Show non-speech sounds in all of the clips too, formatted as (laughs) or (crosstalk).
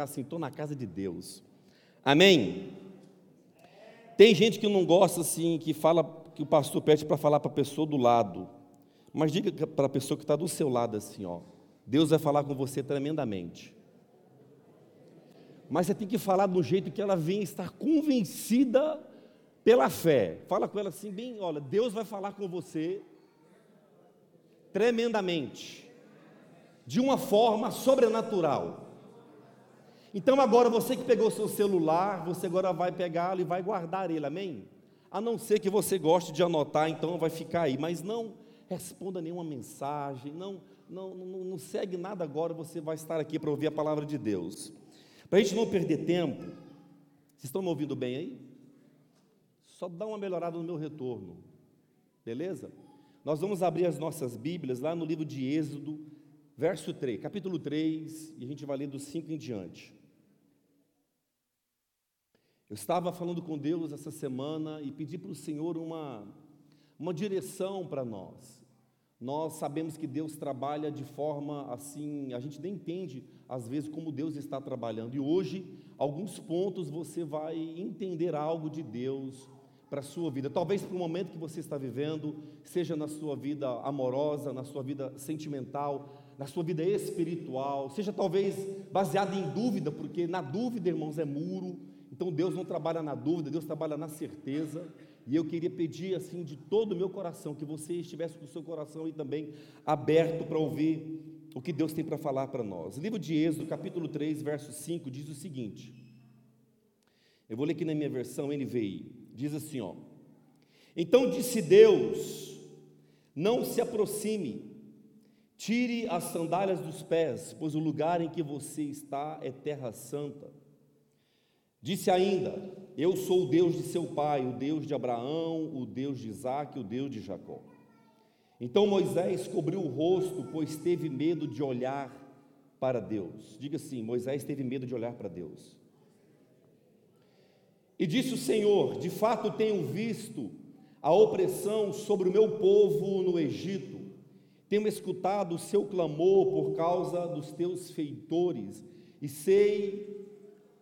assim, estou na casa de Deus. Amém? Tem gente que não gosta assim, que fala que o pastor pede para falar para a pessoa do lado. Mas diga para a pessoa que está do seu lado assim, ó. Deus vai falar com você tremendamente. Mas você tem que falar do jeito que ela vem estar convencida pela fé. Fala com ela assim, bem, olha, Deus vai falar com você tremendamente, de uma forma sobrenatural. Então agora você que pegou seu celular, você agora vai pegá-lo e vai guardar ele, amém? A não ser que você goste de anotar, então vai ficar aí, mas não responda nenhuma mensagem, não, não, não, não segue nada agora, você vai estar aqui para ouvir a palavra de Deus. Para a gente não perder tempo, vocês estão me ouvindo bem aí? Só dá uma melhorada no meu retorno, beleza? Nós vamos abrir as nossas Bíblias lá no livro de Êxodo, verso 3, capítulo 3, e a gente vai ler do 5 em diante. Eu estava falando com Deus essa semana e pedi para o Senhor uma, uma direção para nós. Nós sabemos que Deus trabalha de forma assim, a gente nem entende às vezes como Deus está trabalhando. E hoje, alguns pontos você vai entender algo de Deus para a sua vida. Talvez para o momento que você está vivendo, seja na sua vida amorosa, na sua vida sentimental, na sua vida espiritual, seja talvez baseado em dúvida, porque na dúvida, irmãos, é muro, então Deus não trabalha na dúvida, Deus trabalha na certeza. E eu queria pedir assim de todo o meu coração que você estivesse com o seu coração aí também aberto para ouvir o que Deus tem para falar para nós. Livro de Êxodo, capítulo 3, verso 5 diz o seguinte: Eu vou ler aqui na minha versão NVI. Diz assim, ó: Então disse Deus: Não se aproxime, tire as sandálias dos pés, pois o lugar em que você está é terra santa. Disse ainda: Eu sou o Deus de seu pai, o Deus de Abraão, o Deus de Isaac, o Deus de Jacó. Então Moisés cobriu o rosto, pois teve medo de olhar para Deus. Diga assim: Moisés teve medo de olhar para Deus. E disse o Senhor: De fato tenho visto a opressão sobre o meu povo no Egito, tenho escutado o seu clamor por causa dos teus feitores, e sei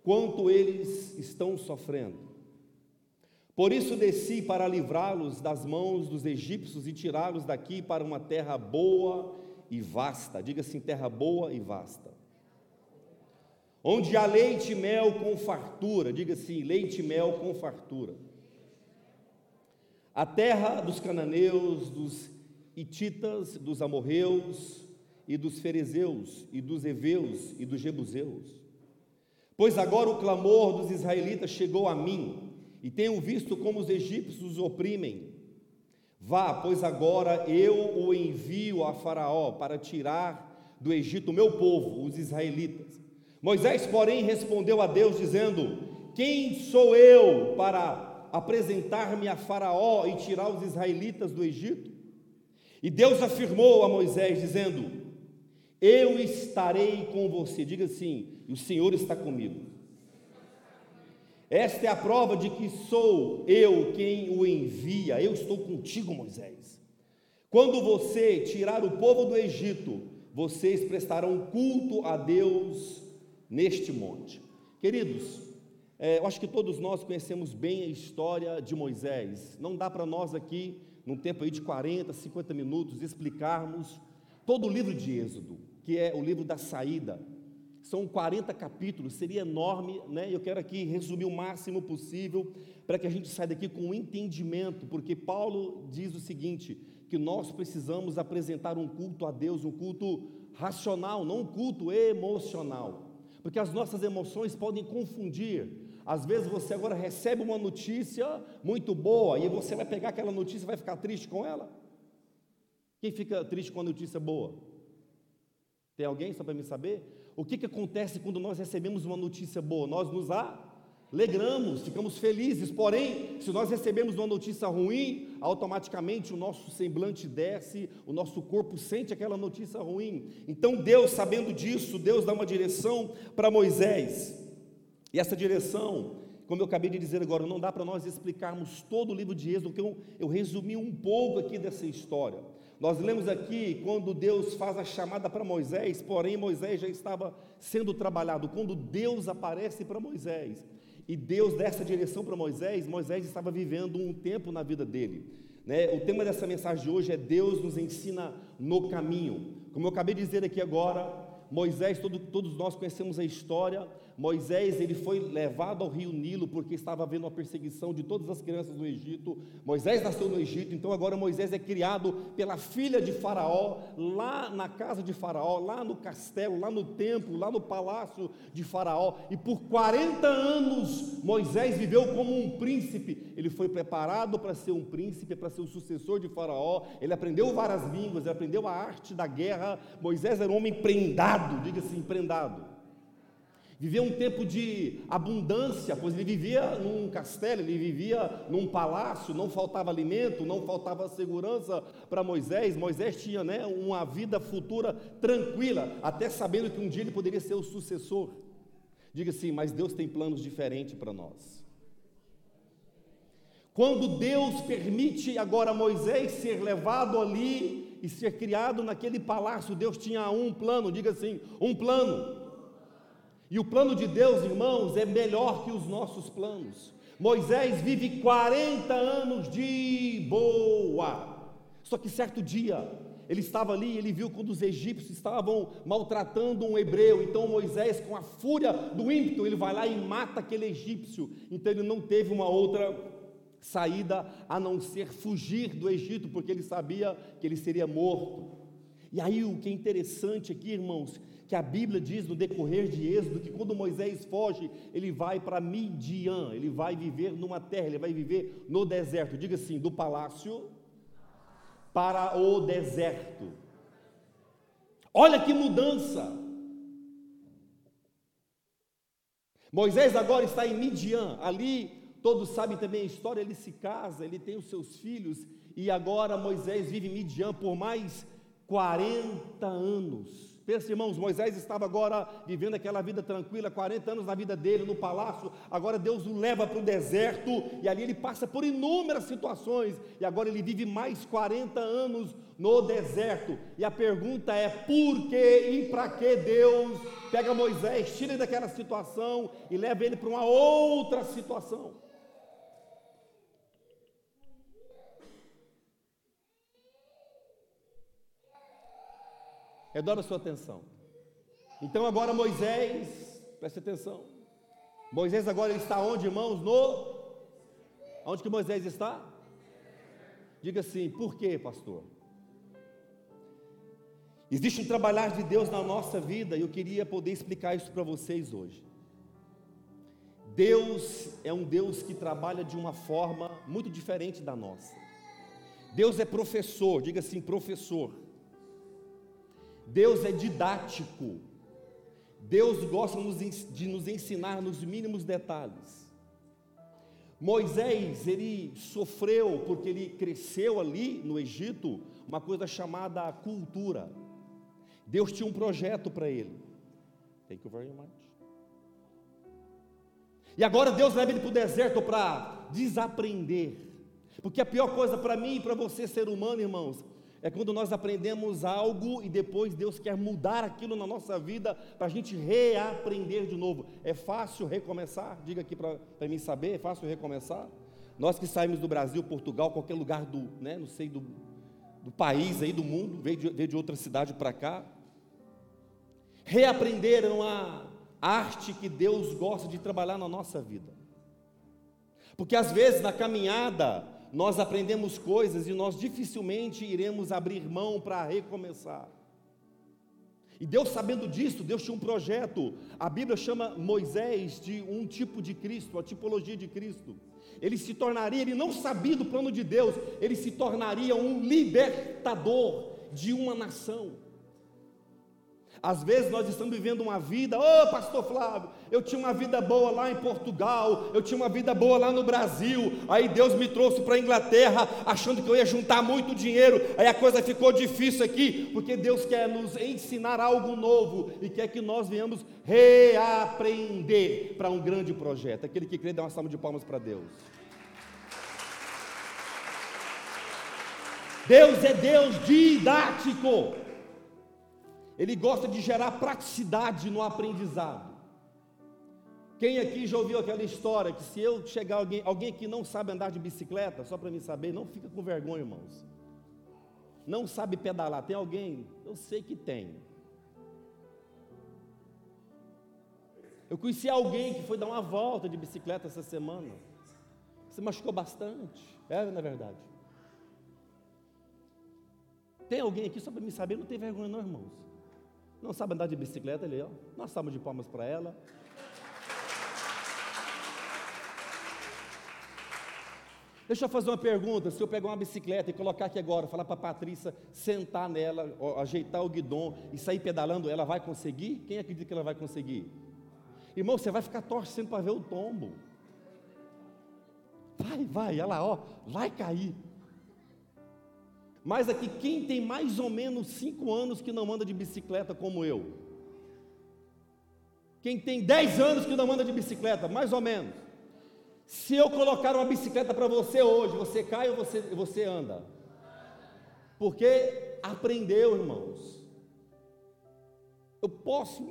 quanto eles estão sofrendo. Por isso desci para livrá-los das mãos dos egípcios e tirá-los daqui para uma terra boa e vasta. Diga assim: terra boa e vasta. Onde há leite e mel com fartura. Diga assim: leite e mel com fartura. A terra dos cananeus, dos hititas, dos amorreus e dos ferezeus e dos heveus e dos jebuseus Pois agora o clamor dos israelitas chegou a mim, e tenho visto como os egípcios os oprimem. Vá, pois agora eu o envio a Faraó para tirar do Egito o meu povo, os israelitas. Moisés, porém, respondeu a Deus, dizendo: Quem sou eu para apresentar-me a Faraó e tirar os israelitas do Egito? E Deus afirmou a Moisés, dizendo: Eu estarei com você. Diga assim: o Senhor está comigo. Esta é a prova de que sou eu quem o envia. Eu estou contigo, Moisés. Quando você tirar o povo do Egito, vocês prestarão culto a Deus neste monte. Queridos, é, eu acho que todos nós conhecemos bem a história de Moisés. Não dá para nós aqui, num tempo aí de 40, 50 minutos, explicarmos todo o livro de Êxodo, que é o livro da saída, são 40 capítulos, seria enorme, né? Eu quero aqui resumir o máximo possível para que a gente saia daqui com um entendimento, porque Paulo diz o seguinte: que nós precisamos apresentar um culto a Deus, um culto racional, não um culto emocional, porque as nossas emoções podem confundir. Às vezes você agora recebe uma notícia muito boa e você vai pegar aquela notícia e vai ficar triste com ela. Quem fica triste com a notícia boa? Tem alguém só para me saber? o que, que acontece quando nós recebemos uma notícia boa? Nós nos alegramos, ficamos felizes, porém, se nós recebemos uma notícia ruim, automaticamente o nosso semblante desce, o nosso corpo sente aquela notícia ruim. Então, Deus, sabendo disso, Deus dá uma direção para Moisés, e essa direção como eu acabei de dizer agora, não dá para nós explicarmos todo o livro de Êxodo, porque eu, eu resumi um pouco aqui dessa história. Nós lemos aqui quando Deus faz a chamada para Moisés, porém Moisés já estava sendo trabalhado. Quando Deus aparece para Moisés e Deus dá essa direção para Moisés, Moisés estava vivendo um tempo na vida dele. Né? O tema dessa mensagem de hoje é Deus nos ensina no caminho. Como eu acabei de dizer aqui agora, Moisés, todo, todos nós conhecemos a história. Moisés ele foi levado ao rio Nilo porque estava havendo uma perseguição de todas as crianças no Egito. Moisés nasceu no Egito, então agora Moisés é criado pela filha de Faraó, lá na casa de Faraó, lá no castelo, lá no templo, lá no palácio de Faraó. E por 40 anos Moisés viveu como um príncipe. Ele foi preparado para ser um príncipe, para ser o sucessor de Faraó. Ele aprendeu várias línguas, ele aprendeu a arte da guerra. Moisés era um homem prendado, diga assim, prendado. Vivia um tempo de abundância, pois ele vivia num castelo, ele vivia num palácio, não faltava alimento, não faltava segurança para Moisés. Moisés tinha né, uma vida futura tranquila, até sabendo que um dia ele poderia ser o sucessor. Diga assim, mas Deus tem planos diferentes para nós. Quando Deus permite agora Moisés ser levado ali e ser criado naquele palácio, Deus tinha um plano, diga assim, um plano. E o plano de Deus, irmãos, é melhor que os nossos planos. Moisés vive 40 anos de boa. Só que certo dia, ele estava ali, ele viu quando os egípcios estavam maltratando um hebreu. Então Moisés, com a fúria do ímpeto, ele vai lá e mata aquele egípcio. Então ele não teve uma outra saída a não ser fugir do Egito, porque ele sabia que ele seria morto. E aí o que é interessante aqui, irmãos, que a Bíblia diz no decorrer de Êxodo que quando Moisés foge, ele vai para Midian, ele vai viver numa terra, ele vai viver no deserto. Diga assim, do palácio para o deserto. Olha que mudança! Moisés agora está em Midian, ali todos sabem também a história, ele se casa, ele tem os seus filhos, e agora Moisés vive em Midian por mais 40 anos. Pensa, irmãos, Moisés estava agora vivendo aquela vida tranquila, 40 anos na vida dele, no palácio. Agora Deus o leva para o deserto e ali ele passa por inúmeras situações. E agora ele vive mais 40 anos no deserto. E a pergunta é: por que e para que Deus pega Moisés, tira ele daquela situação e leva ele para uma outra situação? Redora a sua atenção. Então agora Moisés, preste atenção. Moisés agora está onde, irmãos? No Onde que Moisés está? Diga assim, por quê, pastor? Existe um trabalhar de Deus na nossa vida e eu queria poder explicar isso para vocês hoje. Deus é um Deus que trabalha de uma forma muito diferente da nossa. Deus é professor, diga assim, professor. Deus é didático. Deus gosta de nos ensinar nos mínimos detalhes. Moisés, ele sofreu porque ele cresceu ali no Egito, uma coisa chamada cultura. Deus tinha um projeto para ele. Thank you very much. E agora Deus leva ele para o deserto para desaprender. Porque a pior coisa para mim e para você, ser humano, irmãos, é quando nós aprendemos algo e depois Deus quer mudar aquilo na nossa vida para a gente reaprender de novo. É fácil recomeçar? Diga aqui para mim saber, é fácil recomeçar? Nós que saímos do Brasil, Portugal, qualquer lugar do, né, não sei, do, do país aí, do mundo, veio de, veio de outra cidade para cá. Reaprender é uma arte que Deus gosta de trabalhar na nossa vida. Porque às vezes na caminhada, nós aprendemos coisas e nós dificilmente iremos abrir mão para recomeçar. E Deus, sabendo disso, Deus tinha um projeto. A Bíblia chama Moisés de um tipo de Cristo, a tipologia de Cristo. Ele se tornaria, ele não sabia do plano de Deus, ele se tornaria um libertador de uma nação. Às vezes nós estamos vivendo uma vida, ô oh, pastor Flávio, eu tinha uma vida boa lá em Portugal, eu tinha uma vida boa lá no Brasil, aí Deus me trouxe para a Inglaterra, achando que eu ia juntar muito dinheiro, aí a coisa ficou difícil aqui, porque Deus quer nos ensinar algo novo e quer que nós venhamos reaprender para um grande projeto. Aquele que crê, dá uma salva de palmas para Deus. Deus é Deus didático. Ele gosta de gerar praticidade no aprendizado. Quem aqui já ouviu aquela história que se eu chegar alguém, alguém que não sabe andar de bicicleta, só para mim saber, não fica com vergonha, irmãos. Não sabe pedalar. Tem alguém? Eu sei que tem. Eu conheci alguém que foi dar uma volta de bicicleta essa semana. Se machucou bastante. É, na verdade. Tem alguém aqui, só para me saber, não tem vergonha, não, irmãos. Não sabe andar de bicicleta ali, ó. Nós estamos de palmas para ela. Deixa eu fazer uma pergunta. Se eu pegar uma bicicleta e colocar aqui agora, falar para a Patrícia sentar nela, ajeitar o guidão e sair pedalando, ela vai conseguir? Quem acredita que ela vai conseguir? Irmão, você vai ficar torcendo para ver o tombo. Vai, vai, olha lá, ó, vai cair. Mas aqui, quem tem mais ou menos cinco anos que não anda de bicicleta como eu? Quem tem dez anos que não anda de bicicleta, mais ou menos. Se eu colocar uma bicicleta para você hoje, você cai ou você, você anda? Porque aprendeu, irmãos. Eu posso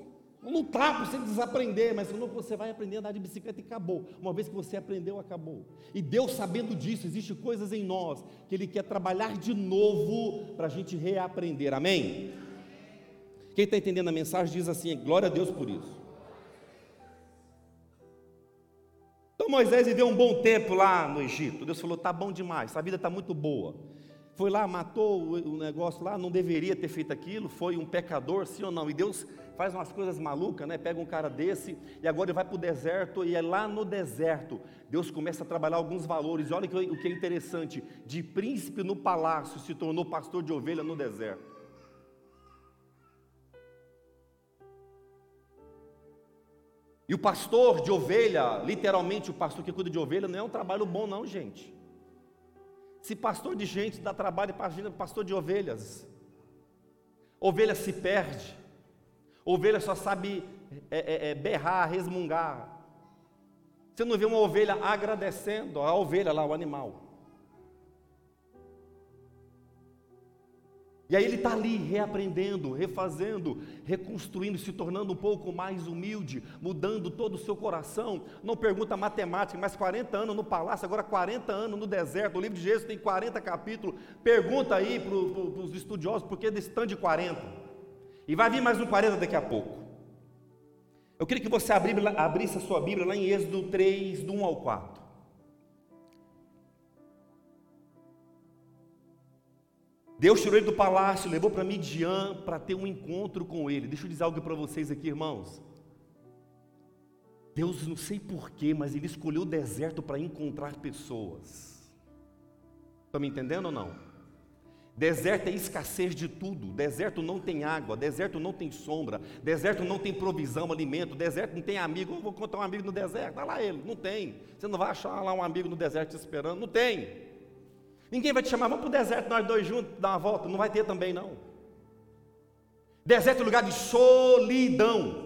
lutar para você desaprender, mas não você vai aprender a andar de bicicleta e acabou. Uma vez que você aprendeu, acabou. E Deus, sabendo disso, existem coisas em nós que Ele quer trabalhar de novo para a gente reaprender. Amém? Quem está entendendo a mensagem diz assim: glória a Deus por isso. Então Moisés viveu um bom tempo lá no Egito. Deus falou: tá bom demais, a vida está muito boa. Foi lá, matou o negócio lá, não deveria ter feito aquilo, foi um pecador, sim ou não? E Deus faz umas coisas malucas, né? Pega um cara desse e agora ele vai para o deserto, e é lá no deserto, Deus começa a trabalhar alguns valores. E olha o que é interessante: de príncipe no palácio se tornou pastor de ovelha no deserto. E o pastor de ovelha, literalmente o pastor que cuida de ovelha, não é um trabalho bom, não, gente. Se pastor de gente dá trabalho, imagina pastor de ovelhas. Ovelha se perde, ovelha só sabe é, é, é, berrar, resmungar. Você não vê uma ovelha agradecendo a ovelha lá, o animal. E aí ele está ali reaprendendo, refazendo, reconstruindo, se tornando um pouco mais humilde, mudando todo o seu coração. Não pergunta matemática, mas 40 anos no palácio, agora 40 anos no deserto. O livro de Jesus tem 40 capítulos. Pergunta aí para os estudiosos por que desse tanto de 40. E vai vir mais um 40 daqui a pouco. Eu queria que você abrisse a sua Bíblia lá em Êxodo 3, do 1 ao 4. Deus tirou ele do palácio, levou para Midian para ter um encontro com ele. Deixa eu dizer algo para vocês aqui, irmãos. Deus, não sei porquê, mas Ele escolheu o deserto para encontrar pessoas. Estão me entendendo ou não? Deserto é escassez de tudo. Deserto não tem água, deserto não tem sombra, deserto não tem provisão, alimento, deserto não tem amigo. Eu vou contar um amigo no deserto, olha lá ele, não tem. Você não vai achar lá um amigo no deserto te esperando, não tem. Ninguém vai te chamar, vamos para o deserto, nós dois juntos, dar uma volta. Não vai ter também, não. Deserto é lugar de solidão.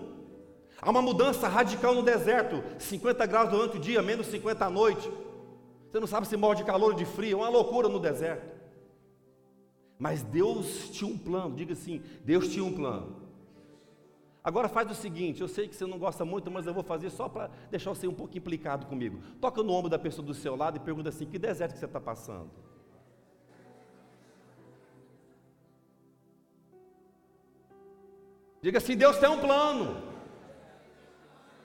Há uma mudança radical no deserto. 50 graus durante o dia, menos 50 à noite. Você não sabe se morre de calor ou de frio. É uma loucura no deserto. Mas Deus tinha um plano. Diga assim: Deus tinha um plano. Agora faz o seguinte: eu sei que você não gosta muito, mas eu vou fazer só para deixar você um pouco implicado comigo. Toca no ombro da pessoa do seu lado e pergunta assim: que deserto que você está passando? Diga assim: Deus tem um plano.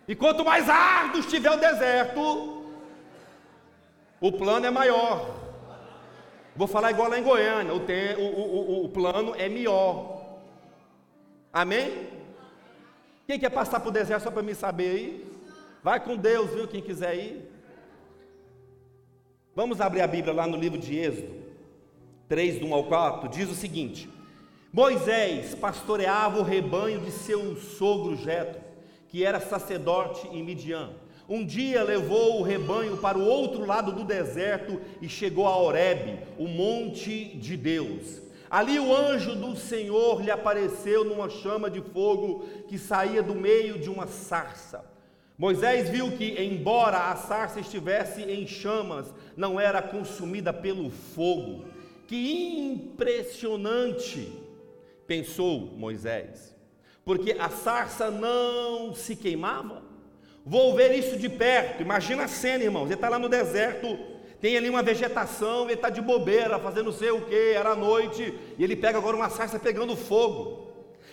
E quanto mais árduo estiver o deserto, o plano é maior. Vou falar igual lá em Goiânia: o, tem, o, o, o plano é melhor. Amém? Quem quer passar para o deserto só para me saber aí? Vai com Deus, viu? Quem quiser ir. Vamos abrir a Bíblia lá no livro de Êxodo, 3, do 1 ao 4, diz o seguinte: Moisés pastoreava o rebanho de seu sogro Jetro, que era sacerdote em Midian. Um dia levou o rebanho para o outro lado do deserto e chegou a Horebe, o monte de Deus. Ali o anjo do Senhor lhe apareceu numa chama de fogo que saía do meio de uma sarça. Moisés viu que, embora a sarça estivesse em chamas, não era consumida pelo fogo Que impressionante, pensou Moisés, porque a sarça não se queimava. Vou ver isso de perto. Imagina a cena, irmãos. Ele está lá no deserto, tem ali uma vegetação, ele está de bobeira, fazendo não sei o que, era noite, e ele pega agora uma sarça pegando fogo.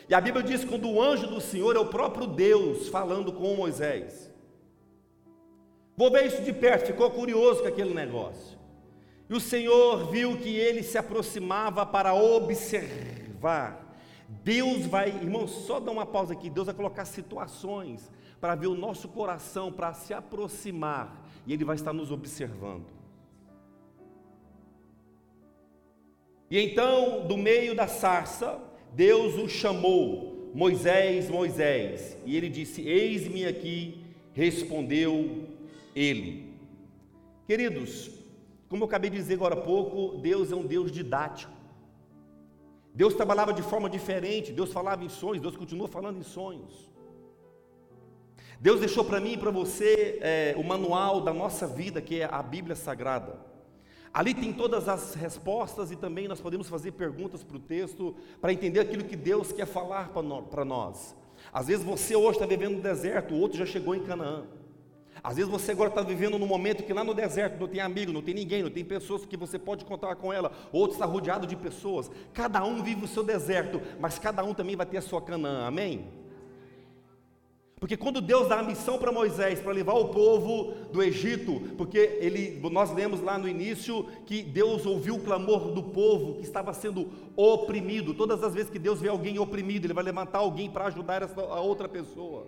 E a Bíblia diz que quando o anjo do Senhor é o próprio Deus falando com Moisés. Vou ver isso de perto, ficou curioso com aquele negócio. E o Senhor viu que ele se aproximava para observar. Deus vai, irmãos, só dá uma pausa aqui. Deus vai colocar situações para ver o nosso coração, para se aproximar, e Ele vai estar nos observando. E então, do meio da sarça, Deus o chamou, Moisés, Moisés, e ele disse: Eis-me aqui, respondeu ele. Queridos, como eu acabei de dizer agora há pouco, Deus é um Deus didático. Deus trabalhava de forma diferente, Deus falava em sonhos, Deus continua falando em sonhos. Deus deixou para mim e para você é, o manual da nossa vida, que é a Bíblia Sagrada. Ali tem todas as respostas e também nós podemos fazer perguntas para o texto, para entender aquilo que Deus quer falar para nós. Às vezes você hoje está vivendo no deserto, o outro já chegou em Canaã. Às vezes você agora está vivendo num momento que lá no deserto não tem amigo, não tem ninguém, não tem pessoas que você pode contar com ela, outro está rodeado de pessoas. Cada um vive o seu deserto, mas cada um também vai ter a sua Canaã, amém? Porque quando Deus dá a missão para Moisés para levar o povo do Egito, porque ele, nós lemos lá no início que Deus ouviu o clamor do povo que estava sendo oprimido. Todas as vezes que Deus vê alguém oprimido, Ele vai levantar alguém para ajudar essa, a outra pessoa.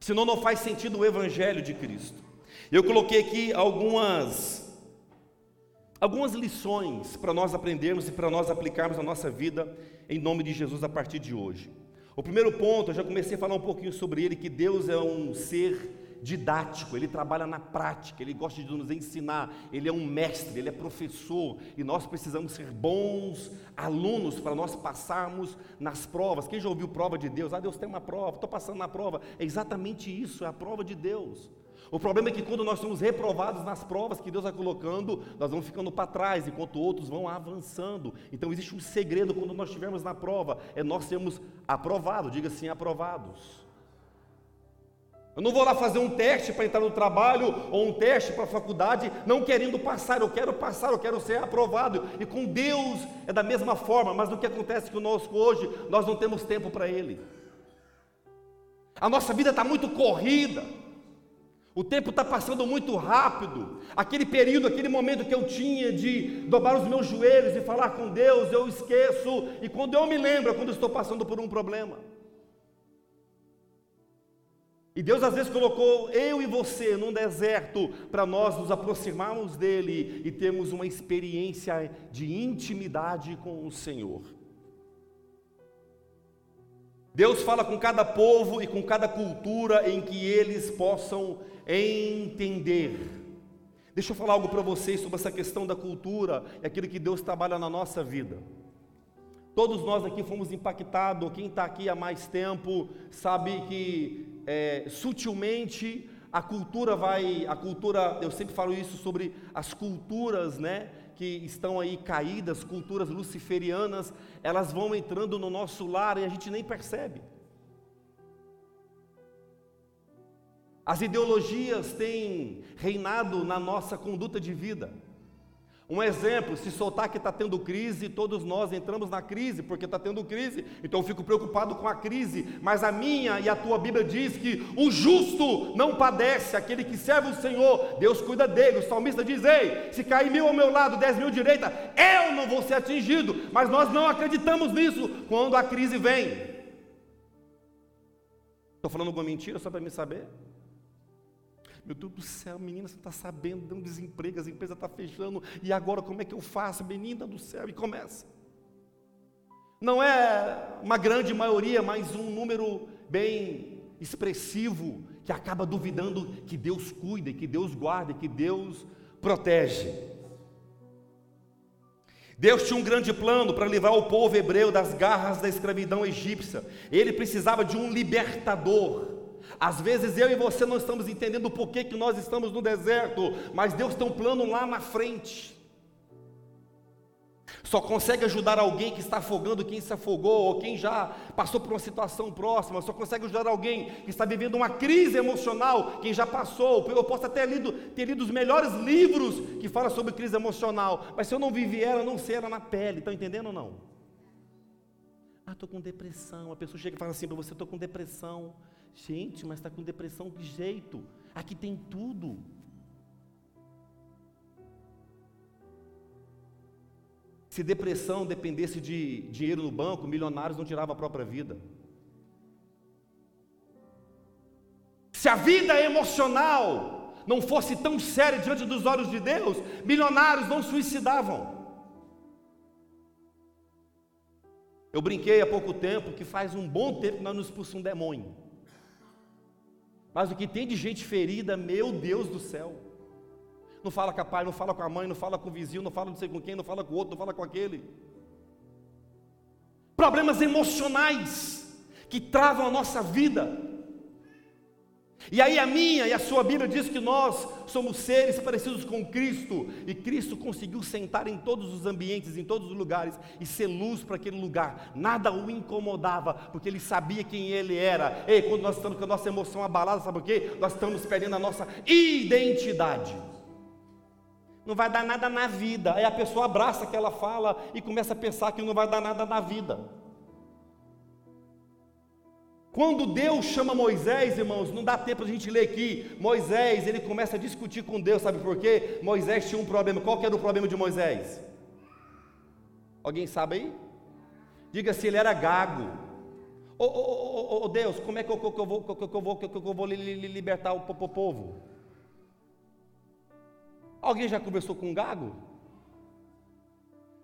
Senão não faz sentido o Evangelho de Cristo. Eu coloquei aqui algumas algumas lições para nós aprendermos e para nós aplicarmos na nossa vida em nome de Jesus a partir de hoje. O primeiro ponto, eu já comecei a falar um pouquinho sobre ele, que Deus é um ser didático, ele trabalha na prática, ele gosta de nos ensinar, ele é um mestre, ele é professor, e nós precisamos ser bons alunos para nós passarmos nas provas. Quem já ouviu prova de Deus? Ah, Deus tem uma prova, estou passando na prova. É exatamente isso, é a prova de Deus. O problema é que quando nós somos reprovados nas provas que Deus vai colocando, nós vamos ficando para trás, enquanto outros vão avançando. Então existe um segredo quando nós estivermos na prova, é nós sermos aprovados, diga assim, aprovados. Eu não vou lá fazer um teste para entrar no trabalho ou um teste para a faculdade, não querendo passar, eu quero passar, eu quero ser aprovado. E com Deus é da mesma forma, mas o que acontece conosco hoje, nós não temos tempo para Ele. A nossa vida está muito corrida. O tempo está passando muito rápido. Aquele período, aquele momento que eu tinha de dobrar os meus joelhos e falar com Deus, eu esqueço. E quando eu me lembro, é quando estou passando por um problema. E Deus às vezes colocou eu e você num deserto para nós nos aproximarmos dele e termos uma experiência de intimidade com o Senhor. Deus fala com cada povo e com cada cultura em que eles possam entender. Deixa eu falar algo para vocês sobre essa questão da cultura e aquilo que Deus trabalha na nossa vida. Todos nós aqui fomos impactados, quem está aqui há mais tempo sabe que é, sutilmente a cultura vai, a cultura, eu sempre falo isso sobre as culturas, né, que estão aí caídas, culturas luciferianas, elas vão entrando no nosso lar e a gente nem percebe. As ideologias têm reinado na nossa conduta de vida. Um exemplo, se soltar que está tendo crise, todos nós entramos na crise, porque está tendo crise, então eu fico preocupado com a crise, mas a minha e a tua Bíblia diz que o justo não padece, aquele que serve o Senhor, Deus cuida dele. O salmista diz: Ei, se cair mil ao meu lado, dez mil à direita, eu não vou ser atingido, mas nós não acreditamos nisso quando a crise vem. Estou falando alguma mentira só para me saber? Meu Deus do céu, menina, você está sabendo, um desemprego, as empresas estão tá fechando, e agora como é que eu faço? Menina do céu, e começa. Não é uma grande maioria, mas um número bem expressivo que acaba duvidando que Deus cuida, que Deus guarda, que Deus protege. Deus tinha um grande plano para livrar o povo hebreu das garras da escravidão egípcia. Ele precisava de um libertador. Às vezes eu e você não estamos entendendo o porquê que nós estamos no deserto, mas Deus tem um plano lá na frente. só consegue ajudar alguém que está afogando quem se afogou, ou quem já passou por uma situação próxima, só consegue ajudar alguém que está vivendo uma crise emocional, quem já passou. Eu posso até lido, ter lido os melhores livros que falam sobre crise emocional, mas se eu não vivi ela, não sei ela na pele, estão entendendo ou não? Ah, estou com depressão. A pessoa chega e fala assim para você: estou com depressão. Gente, mas está com depressão que jeito? Aqui tem tudo. Se depressão dependesse de dinheiro no banco, milionários não tiravam a própria vida. Se a vida emocional não fosse tão séria diante dos olhos de Deus, milionários não suicidavam. Eu brinquei há pouco tempo que faz um bom tempo que nós nos expulsamos um demônio. Mas o que tem de gente ferida, meu Deus do céu não fala com a pai, não fala com a mãe, não fala com o vizinho, não fala não sei com quem, não fala com o outro, não fala com aquele. Problemas emocionais que travam a nossa vida. E aí a minha e a sua Bíblia diz que nós somos seres parecidos com Cristo, e Cristo conseguiu sentar em todos os ambientes, em todos os lugares, e ser luz para aquele lugar. Nada o incomodava, porque ele sabia quem ele era. E quando nós estamos com a nossa emoção abalada, sabe por quê? Nós estamos perdendo a nossa identidade não vai dar nada na vida. Aí a pessoa abraça aquela fala e começa a pensar que não vai dar nada na vida. Quando Deus chama Moisés, irmãos, não dá tempo a gente ler aqui. Moisés, ele começa a discutir com Deus, sabe por quê? Moisés tinha um problema. Qual que era o problema de Moisés? Alguém sabe aí? Diga se ele era gago. Ô oh, oh, oh, Deus, como é que eu, que eu vou, que eu vou, que eu vou libertar o povo? Alguém já conversou com um gago?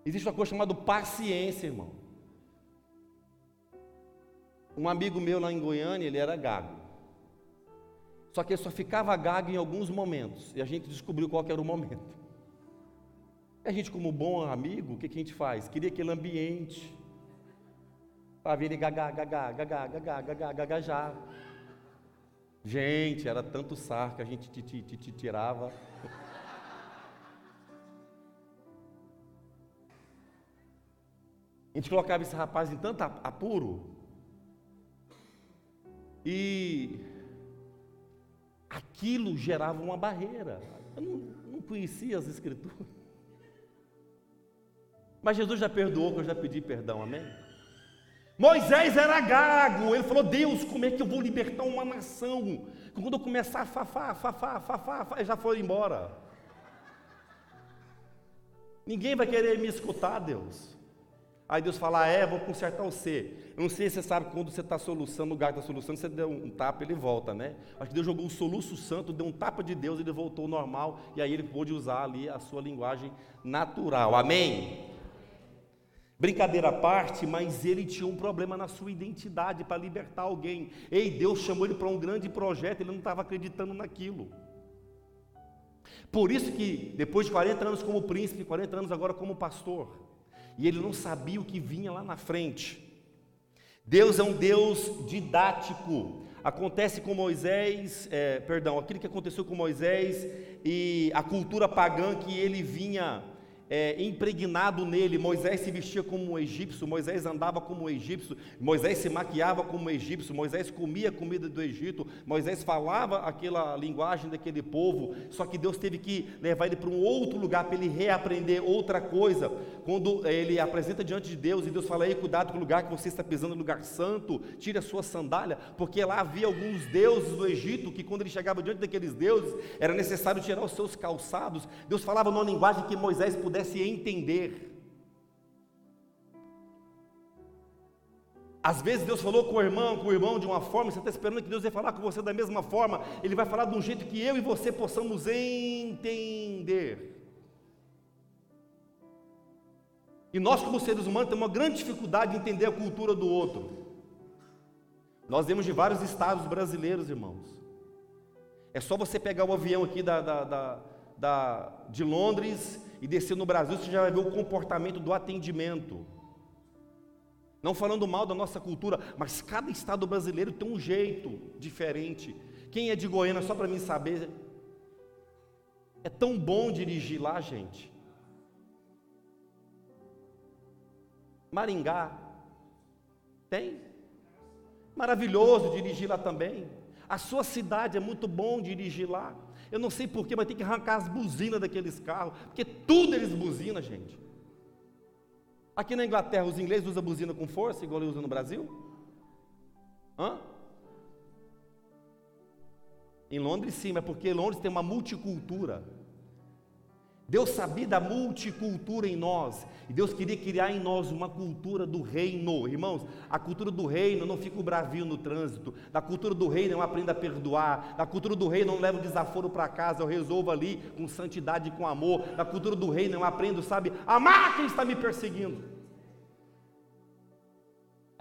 Existe uma coisa chamada paciência, irmão. Um amigo meu lá em Goiânia, ele era gago. Só que ele só ficava gago em alguns momentos. E a gente descobriu qual era o momento. A gente, como bom amigo, o que, que a gente faz? Queria aquele ambiente. Para ver ele gaga, gaga, gaga, gaga, gaga, gaga, já. Gente, era tanto sarco que a gente te tirava. A gente colocava esse rapaz em tanto apuro. E aquilo gerava uma barreira. Eu não, não conhecia as escrituras. Mas Jesus já perdoou, que eu já pedi perdão, amém? Moisés era gago, ele falou: Deus, como é que eu vou libertar uma nação? Quando eu começar a fafá, fafá, fafá, fafá já foi embora. Ninguém vai querer me escutar, Deus. Aí Deus fala, ah, é, vou consertar você. Eu não sei se você sabe quando você está soluçando, o gato está soluçando, você deu um tapa, ele volta, né? Acho que Deus jogou um soluço santo, deu um tapa de Deus, ele voltou ao normal, e aí ele pôde usar ali a sua linguagem natural. Amém? Brincadeira à parte, mas ele tinha um problema na sua identidade para libertar alguém. Ei, Deus chamou ele para um grande projeto, ele não estava acreditando naquilo. Por isso que depois de 40 anos como príncipe, 40 anos agora como pastor, e ele não sabia o que vinha lá na frente. Deus é um Deus didático. Acontece com Moisés, é, perdão, aquilo que aconteceu com Moisés e a cultura pagã que ele vinha é, impregnado nele. Moisés se vestia como um egípcio, Moisés andava como um egípcio, Moisés se maquiava como um egípcio, Moisés comia comida do Egito, Moisés falava aquela linguagem daquele povo. Só que Deus teve que levar ele para um outro lugar para ele reaprender outra coisa. Quando é, ele apresenta diante de Deus e Deus fala: Ei, cuidado com o lugar que você está pisando, lugar santo, tire a sua sandália, porque lá havia alguns deuses do Egito que, quando ele chegava diante daqueles deuses, era necessário tirar os seus calçados. Deus falava numa linguagem que Moisés pudesse pudesse entender. Às vezes Deus falou com o irmão, com o irmão de uma forma, você está esperando que Deus vai falar com você da mesma forma, Ele vai falar de um jeito que eu e você possamos entender. E nós, como seres humanos, temos uma grande dificuldade de entender a cultura do outro. Nós vemos de vários estados brasileiros, irmãos. É só você pegar o avião aqui da, da, da, da de Londres e descer no Brasil, você já vai ver o comportamento do atendimento. Não falando mal da nossa cultura, mas cada estado brasileiro tem um jeito diferente. Quem é de Goiânia, só para mim saber, é tão bom dirigir lá, gente. Maringá. Tem? Maravilhoso dirigir lá também. A sua cidade é muito bom dirigir lá. Eu não sei porquê, mas tem que arrancar as buzinas daqueles carros, porque tudo eles buzinam, gente. Aqui na Inglaterra, os ingleses usam buzina com força, igual eles usam no Brasil? Hã? Em Londres, sim, mas porque Londres tem uma multicultura. Deus sabia da multicultura em nós, e Deus queria criar em nós uma cultura do reino. Irmãos, a cultura do reino não fica o no trânsito, da cultura do reino eu aprendo a perdoar, da cultura do reino eu não levo desaforo para casa, eu resolvo ali com santidade e com amor, da cultura do reino eu aprendo, sabe, amar quem está me perseguindo.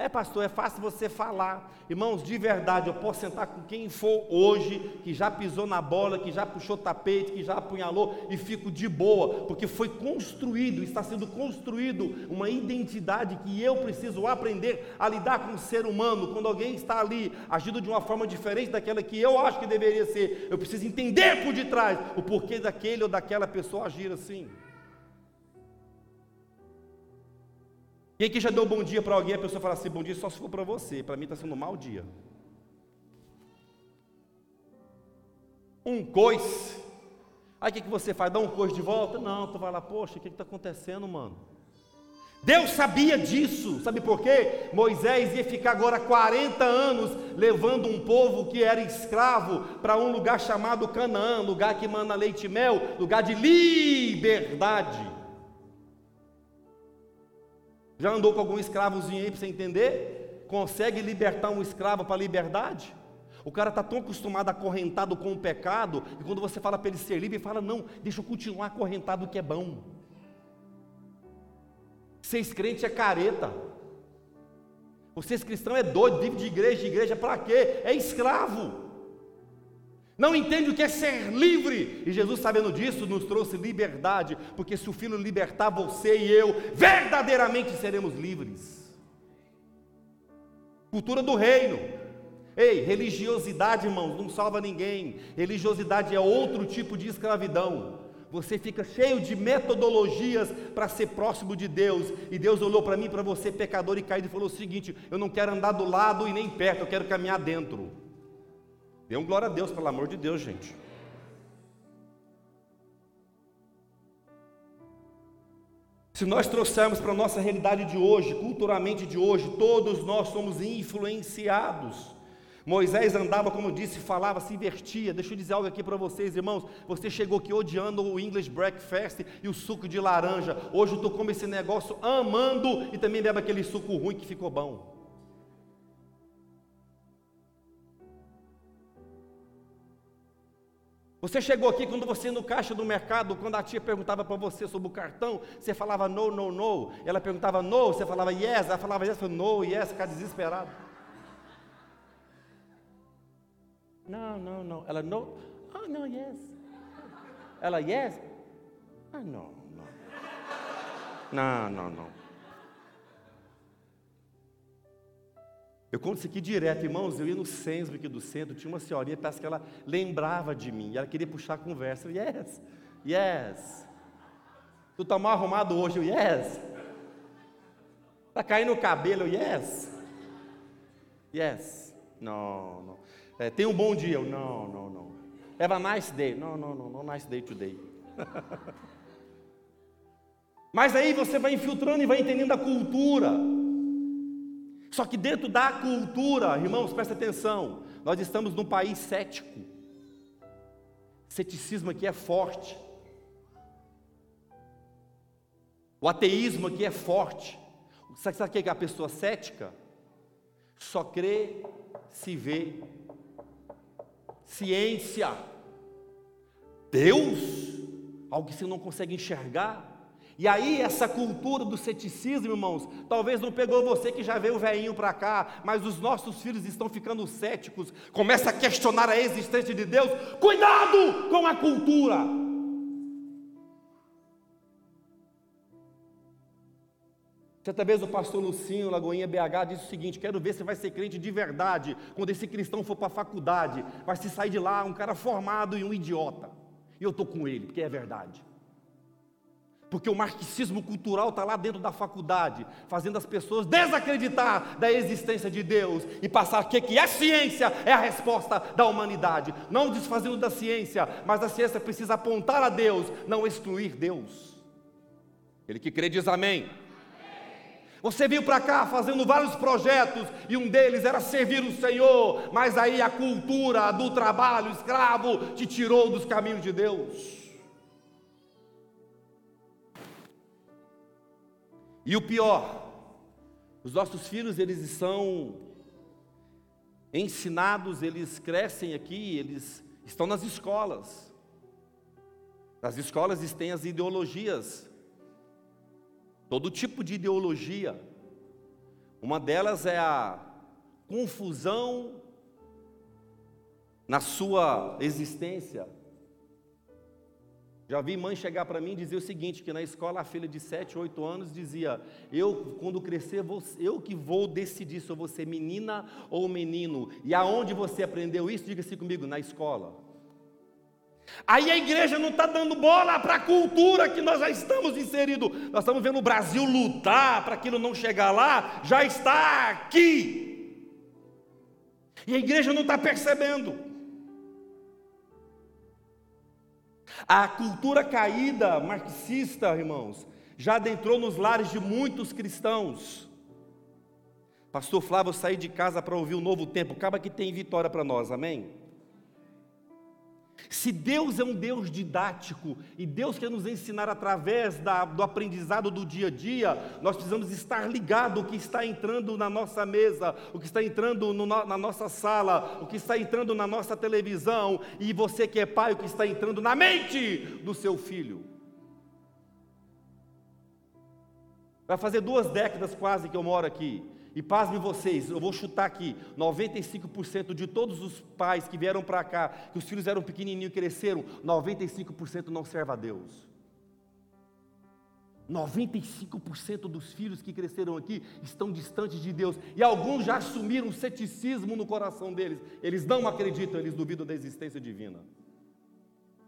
É, pastor, é fácil você falar. Irmãos, de verdade, eu posso sentar com quem for hoje, que já pisou na bola, que já puxou tapete, que já apunhalou, e fico de boa, porque foi construído, está sendo construído uma identidade que eu preciso aprender a lidar com o ser humano. Quando alguém está ali agindo de uma forma diferente daquela que eu acho que deveria ser, eu preciso entender por detrás o porquê daquele ou daquela pessoa agir assim. Quem aqui já deu bom dia para alguém, a pessoa fala assim, bom dia só se for para você, para mim está sendo um mau dia. Um coice. Aí o que, que você faz? Dá um coice de volta? Não, tu vai lá, poxa, o que está acontecendo, mano? Deus sabia disso, sabe por quê? Moisés ia ficar agora 40 anos levando um povo que era escravo para um lugar chamado Canaã, lugar que manda leite e mel, lugar de liberdade. Já andou com algum escravozinho aí para você entender? Consegue libertar um escravo para a liberdade? O cara está tão acostumado acorrentado com o pecado, e quando você fala para ele ser livre, ele fala: Não, deixa eu continuar acorrentado que é bom. Ser crente é careta. Vocês cristão é doido, vive de igreja, de igreja para quê? É escravo. Não entende o que é ser livre. E Jesus, sabendo disso, nos trouxe liberdade, porque se o Filho libertar você e eu, verdadeiramente seremos livres. Cultura do reino. Ei, religiosidade, irmãos, não salva ninguém. Religiosidade é outro tipo de escravidão. Você fica cheio de metodologias para ser próximo de Deus. E Deus olhou para mim, para você, pecador e caído, e falou o seguinte: Eu não quero andar do lado e nem perto, eu quero caminhar dentro. Dê um glória a Deus, pelo amor de Deus, gente. Se nós trouxermos para a nossa realidade de hoje, culturalmente de hoje, todos nós somos influenciados. Moisés andava, como eu disse, falava, se invertia. Deixa eu dizer algo aqui para vocês, irmãos. Você chegou aqui odiando o English breakfast e o suco de laranja. Hoje tu come esse negócio amando e também bebe aquele suco ruim que ficou bom. Você chegou aqui quando você no caixa do mercado, quando a tia perguntava para você sobre o cartão, você falava no, no, no. Ela perguntava no, você falava yes, ela falava yes, falava no, yes, ficar desesperado. Não, não, não. Ela no, oh não, yes. Ela yes. Ah, não, não. Não, não, não. Eu conto isso aqui direto, irmãos. Eu ia no Sensby aqui do centro, tinha uma senhorinha, parece que ela lembrava de mim, ela queria puxar a conversa. Eu, yes, yes. Tu tá mal arrumado hoje, eu, yes. Tá caindo o cabelo, eu, yes. Yes. Não, não. É, tem um bom dia, eu, não, não, não. Have a nice day. Não, não, não, não nice day today. (laughs) Mas aí você vai infiltrando e vai entendendo a cultura. Só que dentro da cultura, irmãos, presta atenção, nós estamos num país cético. Ceticismo aqui é forte. O ateísmo aqui é forte. Sabe, sabe o que é a pessoa cética? Só crê se vê. Ciência. Deus, algo que você não consegue enxergar. E aí, essa cultura do ceticismo, irmãos, talvez não pegou você que já veio velhinho para cá, mas os nossos filhos estão ficando céticos, começa a questionar a existência de Deus. Cuidado com a cultura! Certa vez o pastor Lucinho, Lagoinha BH, disse o seguinte: quero ver se vai ser crente de verdade quando esse cristão for para a faculdade, vai se sair de lá um cara formado e um idiota. E eu estou com ele, porque é verdade. Porque o marxismo cultural está lá dentro da faculdade, fazendo as pessoas desacreditar da existência de Deus e passar que, que a ciência é a resposta da humanidade. Não desfazendo da ciência, mas a ciência precisa apontar a Deus, não excluir Deus. Ele que crê diz amém. Você veio para cá fazendo vários projetos e um deles era servir o Senhor, mas aí a cultura do trabalho escravo te tirou dos caminhos de Deus. E o pior, os nossos filhos, eles são ensinados, eles crescem aqui, eles estão nas escolas. Nas escolas têm as ideologias, todo tipo de ideologia. Uma delas é a confusão na sua existência já vi mãe chegar para mim e dizer o seguinte: que na escola a filha de 7, 8 anos dizia: Eu, quando crescer, vou, eu que vou decidir se eu vou ser menina ou menino. E aonde você aprendeu isso? Diga-se comigo: na escola. Aí a igreja não está dando bola para a cultura que nós já estamos inseridos. Nós estamos vendo o Brasil lutar para aquilo não chegar lá, já está aqui. E a igreja não está percebendo. A cultura caída marxista, irmãos, já adentrou nos lares de muitos cristãos. Pastor Flávio, saí de casa para ouvir o novo tempo. Acaba que tem vitória para nós, amém? Se Deus é um Deus didático e Deus quer nos ensinar através da, do aprendizado do dia a dia, nós precisamos estar ligado o que está entrando na nossa mesa, o que está entrando no, na nossa sala, o que está entrando na nossa televisão, e você que é pai, o que está entrando na mente do seu filho. Vai fazer duas décadas quase que eu moro aqui. E pasme vocês, eu vou chutar aqui: 95% de todos os pais que vieram para cá, que os filhos eram pequenininhos e cresceram, 95% não serve a Deus. 95% dos filhos que cresceram aqui estão distantes de Deus, e alguns já assumiram ceticismo no coração deles, eles não acreditam, eles duvidam da existência divina.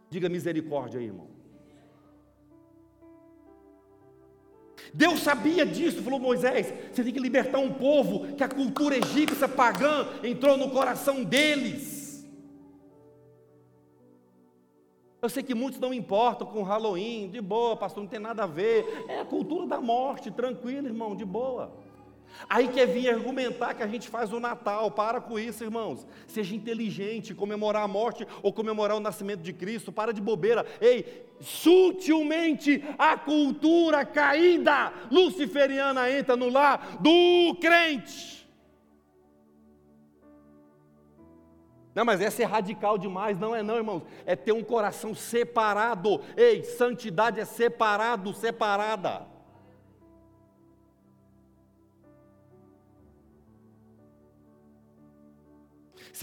Diga misericórdia aí, irmão. Deus sabia disso, falou Moisés: você tem que libertar um povo que a cultura egípcia pagã entrou no coração deles. Eu sei que muitos não importam com Halloween, de boa, pastor, não tem nada a ver. É a cultura da morte, tranquilo, irmão, de boa. Aí quer vir argumentar que a gente faz o Natal, para com isso, irmãos. Seja inteligente, comemorar a morte ou comemorar o nascimento de Cristo, para de bobeira. Ei, sutilmente a cultura caída luciferiana entra no lar do crente. Não, mas essa é radical demais, não é não, irmãos. É ter um coração separado. Ei, santidade é separado, separada.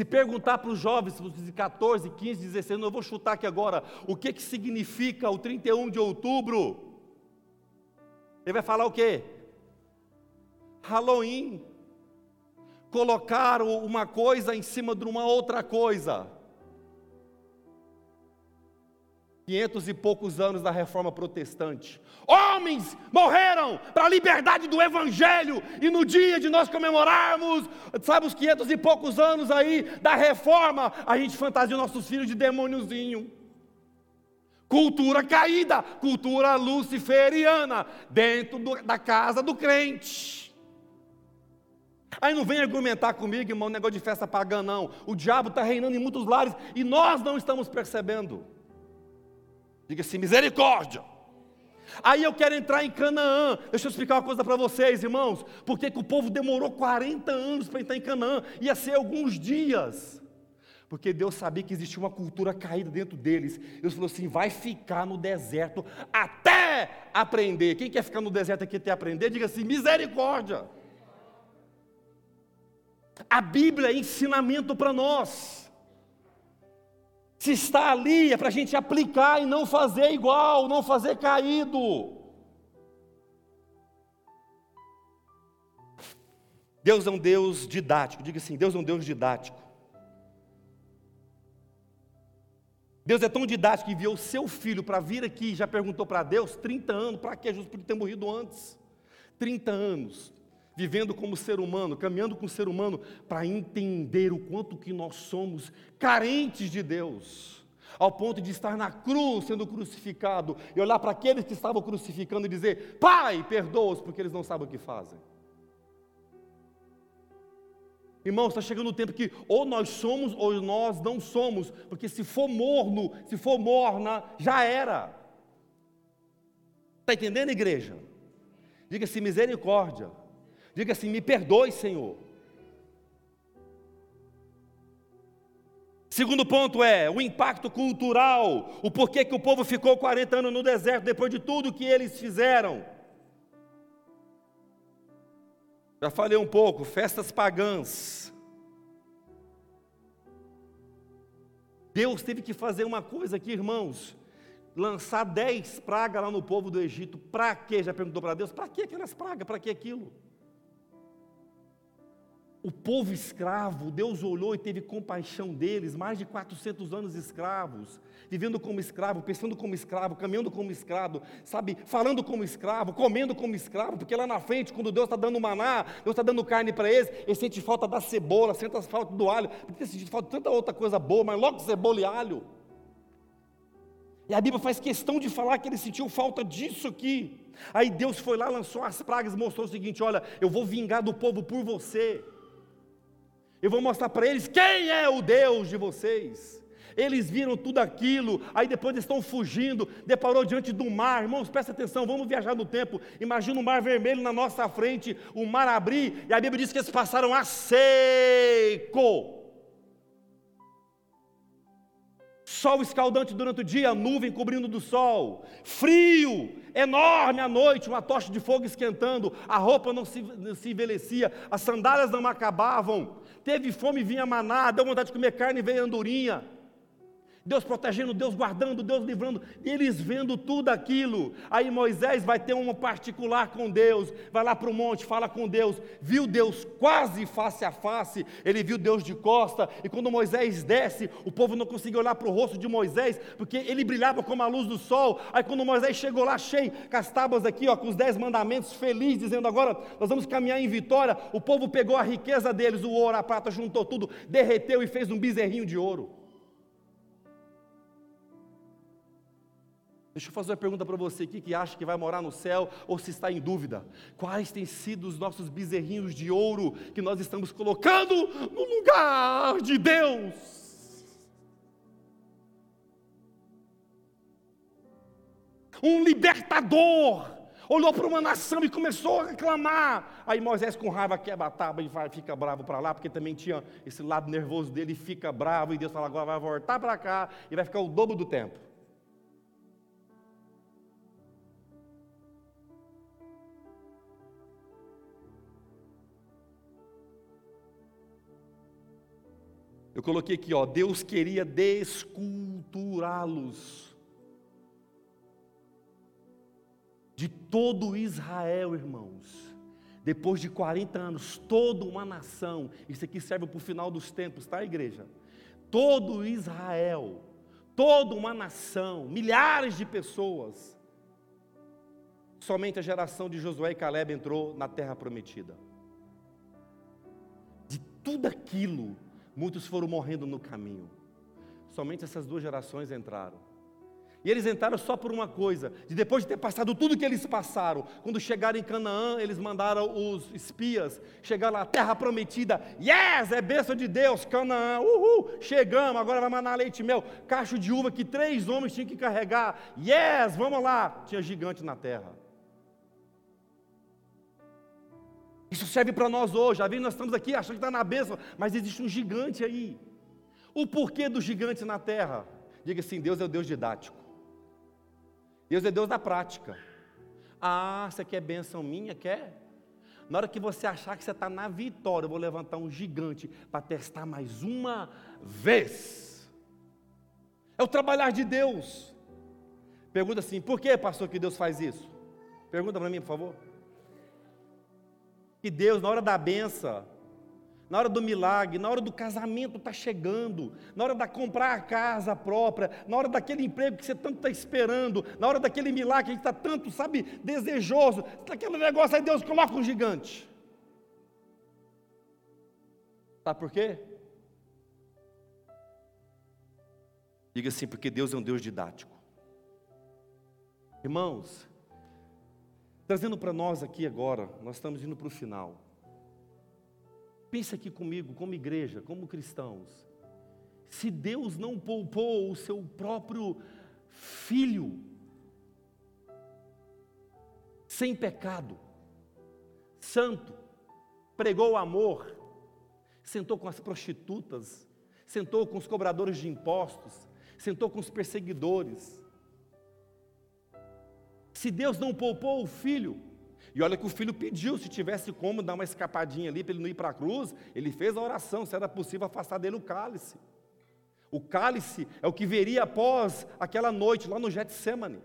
Se perguntar para os jovens de 14, 15, 16 anos, eu vou chutar aqui agora, o que, que significa o 31 de outubro? Ele vai falar o quê? Halloween. Colocaram uma coisa em cima de uma outra coisa. Quinhentos e poucos anos da reforma protestante. Homens morreram para a liberdade do Evangelho, e no dia de nós comemorarmos, sabe, os quinhentos e poucos anos aí da reforma, a gente fantasia nossos filhos de demôniozinho. Cultura caída, cultura luciferiana, dentro do, da casa do crente. Aí não vem argumentar comigo, irmão, negócio de festa pagã, não. O diabo está reinando em muitos lares e nós não estamos percebendo. Diga assim: misericórdia. Aí eu quero entrar em Canaã. Deixa eu explicar uma coisa para vocês, irmãos. Por que o povo demorou 40 anos para entrar em Canaã? Ia ser alguns dias. Porque Deus sabia que existia uma cultura caída dentro deles. Deus falou assim: vai ficar no deserto até aprender. Quem quer ficar no deserto aqui até aprender? Diga assim: misericórdia. A Bíblia é ensinamento para nós. Se está ali, é para a gente aplicar e não fazer igual, não fazer caído. Deus é um Deus didático, diga assim: Deus é um Deus didático. Deus é tão didático que enviou o seu filho para vir aqui, já perguntou para Deus, 30 anos, para que Jesus podia ter morrido antes. 30 anos, vivendo como ser humano, caminhando com o ser humano, para entender o quanto que nós somos carentes de Deus, ao ponto de estar na cruz sendo crucificado, e olhar para aqueles que estavam crucificando e dizer: Pai, perdoa-os, porque eles não sabem o que fazem. Irmãos, está chegando o tempo que ou nós somos ou nós não somos, porque se for morno, se for morna, já era. Está entendendo, igreja? Diga-se misericórdia. Diga assim: me perdoe, Senhor. Segundo ponto é o impacto cultural, o porquê que o povo ficou 40 anos no deserto depois de tudo que eles fizeram. Já falei um pouco, festas pagãs. Deus teve que fazer uma coisa aqui, irmãos. Lançar dez pragas lá no povo do Egito. Para quê? Já perguntou para Deus? Para que aquelas pragas? Para que aquilo? O povo escravo, Deus olhou e teve compaixão deles, mais de 400 anos escravos, vivendo como escravo, pensando como escravo, caminhando como escravo, sabe, falando como escravo, comendo como escravo, porque lá na frente, quando Deus está dando maná, Deus está dando carne para eles, eles sentem falta da cebola, sentem falta do alho, porque sentem falta de tanta outra coisa boa, mas logo cebola e alho. E a Bíblia faz questão de falar que eles sentiam falta disso aqui. Aí Deus foi lá, lançou as pragas, mostrou o seguinte: olha, eu vou vingar do povo por você. Eu vou mostrar para eles quem é o Deus de vocês. Eles viram tudo aquilo, aí depois eles estão fugindo, deparou diante do mar. Irmãos, presta atenção, vamos viajar no tempo. Imagina o mar vermelho na nossa frente, o mar abrir, e a Bíblia diz que eles passaram a seco. Sol escaldante durante o dia, nuvem cobrindo do sol, frio enorme à noite, uma tocha de fogo esquentando, a roupa não se, não se envelhecia, as sandálias não acabavam, teve fome, vinha maná, deu vontade de comer carne veio andorinha. Deus protegendo, Deus guardando, Deus livrando, eles vendo tudo aquilo. Aí Moisés vai ter um particular com Deus, vai lá para o monte, fala com Deus, viu Deus quase face a face, ele viu Deus de costa, e quando Moisés desce, o povo não conseguia olhar para o rosto de Moisés, porque ele brilhava como a luz do sol. Aí quando Moisés chegou lá, cheio, com as tábuas aqui, ó, com os dez mandamentos, feliz, dizendo agora nós vamos caminhar em vitória, o povo pegou a riqueza deles, o ouro, a prata, juntou tudo, derreteu e fez um bezerrinho de ouro. Deixa eu fazer uma pergunta para você aqui que acha que vai morar no céu ou se está em dúvida. Quais têm sido os nossos bezerrinhos de ouro que nós estamos colocando no lugar de Deus? Um libertador olhou para uma nação e começou a reclamar. Aí Moisés, com raiva, quebra a tábua e vai, fica bravo para lá, porque também tinha esse lado nervoso dele, fica bravo, e Deus fala: agora vai voltar para cá e vai ficar o dobro do tempo. Eu coloquei aqui, ó, Deus queria desculturá-los de todo Israel, irmãos. Depois de 40 anos, toda uma nação, isso aqui serve para o final dos tempos, tá, igreja? Todo Israel, toda uma nação, milhares de pessoas. Somente a geração de Josué e Caleb entrou na terra prometida. De tudo aquilo Muitos foram morrendo no caminho. Somente essas duas gerações entraram. E eles entraram só por uma coisa: de depois de ter passado tudo que eles passaram, quando chegaram em Canaã, eles mandaram os espias chegar lá, terra prometida. Yes, é bênção de Deus, Canaã, uhul, chegamos, agora vai mandar leite mel. Cacho de uva que três homens tinham que carregar. Yes, vamos lá. Tinha gigante na terra. Isso serve para nós hoje. Às vezes nós estamos aqui achando que está na bênção, mas existe um gigante aí. O porquê do gigante na terra? Diga assim: Deus é o Deus didático. Deus é Deus da prática. Ah, você quer bênção minha? Quer? Na hora que você achar que você está na vitória, eu vou levantar um gigante para testar mais uma vez. É o trabalhar de Deus. Pergunta assim: por que, pastor, que Deus faz isso? Pergunta para mim, por favor que Deus, na hora da benção, na hora do milagre, na hora do casamento está chegando, na hora de comprar a casa própria, na hora daquele emprego que você tanto está esperando, na hora daquele milagre que a gente está tanto, sabe, desejoso, daquele negócio aí Deus coloca um gigante. Sabe por quê? Diga assim, porque Deus é um Deus didático. Irmãos, trazendo para nós aqui agora, nós estamos indo para o final. Pense aqui comigo, como igreja, como cristãos. Se Deus não poupou o seu próprio filho, sem pecado, santo, pregou o amor, sentou com as prostitutas, sentou com os cobradores de impostos, sentou com os perseguidores. Se Deus não poupou o filho, e olha que o filho pediu, se tivesse como dar uma escapadinha ali para ele não ir para a cruz, ele fez a oração, se era possível afastar dele o cálice. O cálice é o que veria após aquela noite lá no Getsemane.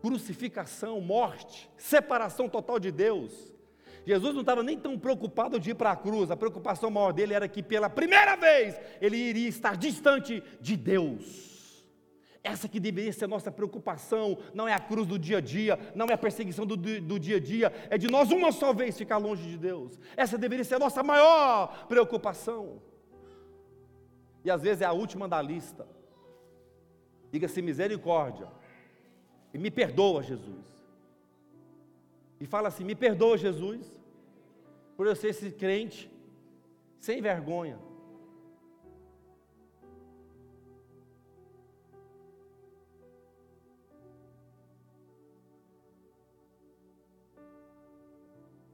Crucificação, morte, separação total de Deus. Jesus não estava nem tão preocupado de ir para a cruz, a preocupação maior dele era que pela primeira vez ele iria estar distante de Deus. Essa que deveria ser a nossa preocupação, não é a cruz do dia a dia, não é a perseguição do, do dia a dia, é de nós uma só vez ficar longe de Deus. Essa deveria ser a nossa maior preocupação. E às vezes é a última da lista. Diga-se misericórdia. E me perdoa, Jesus. E fala assim: me perdoa, Jesus, por eu ser esse crente sem vergonha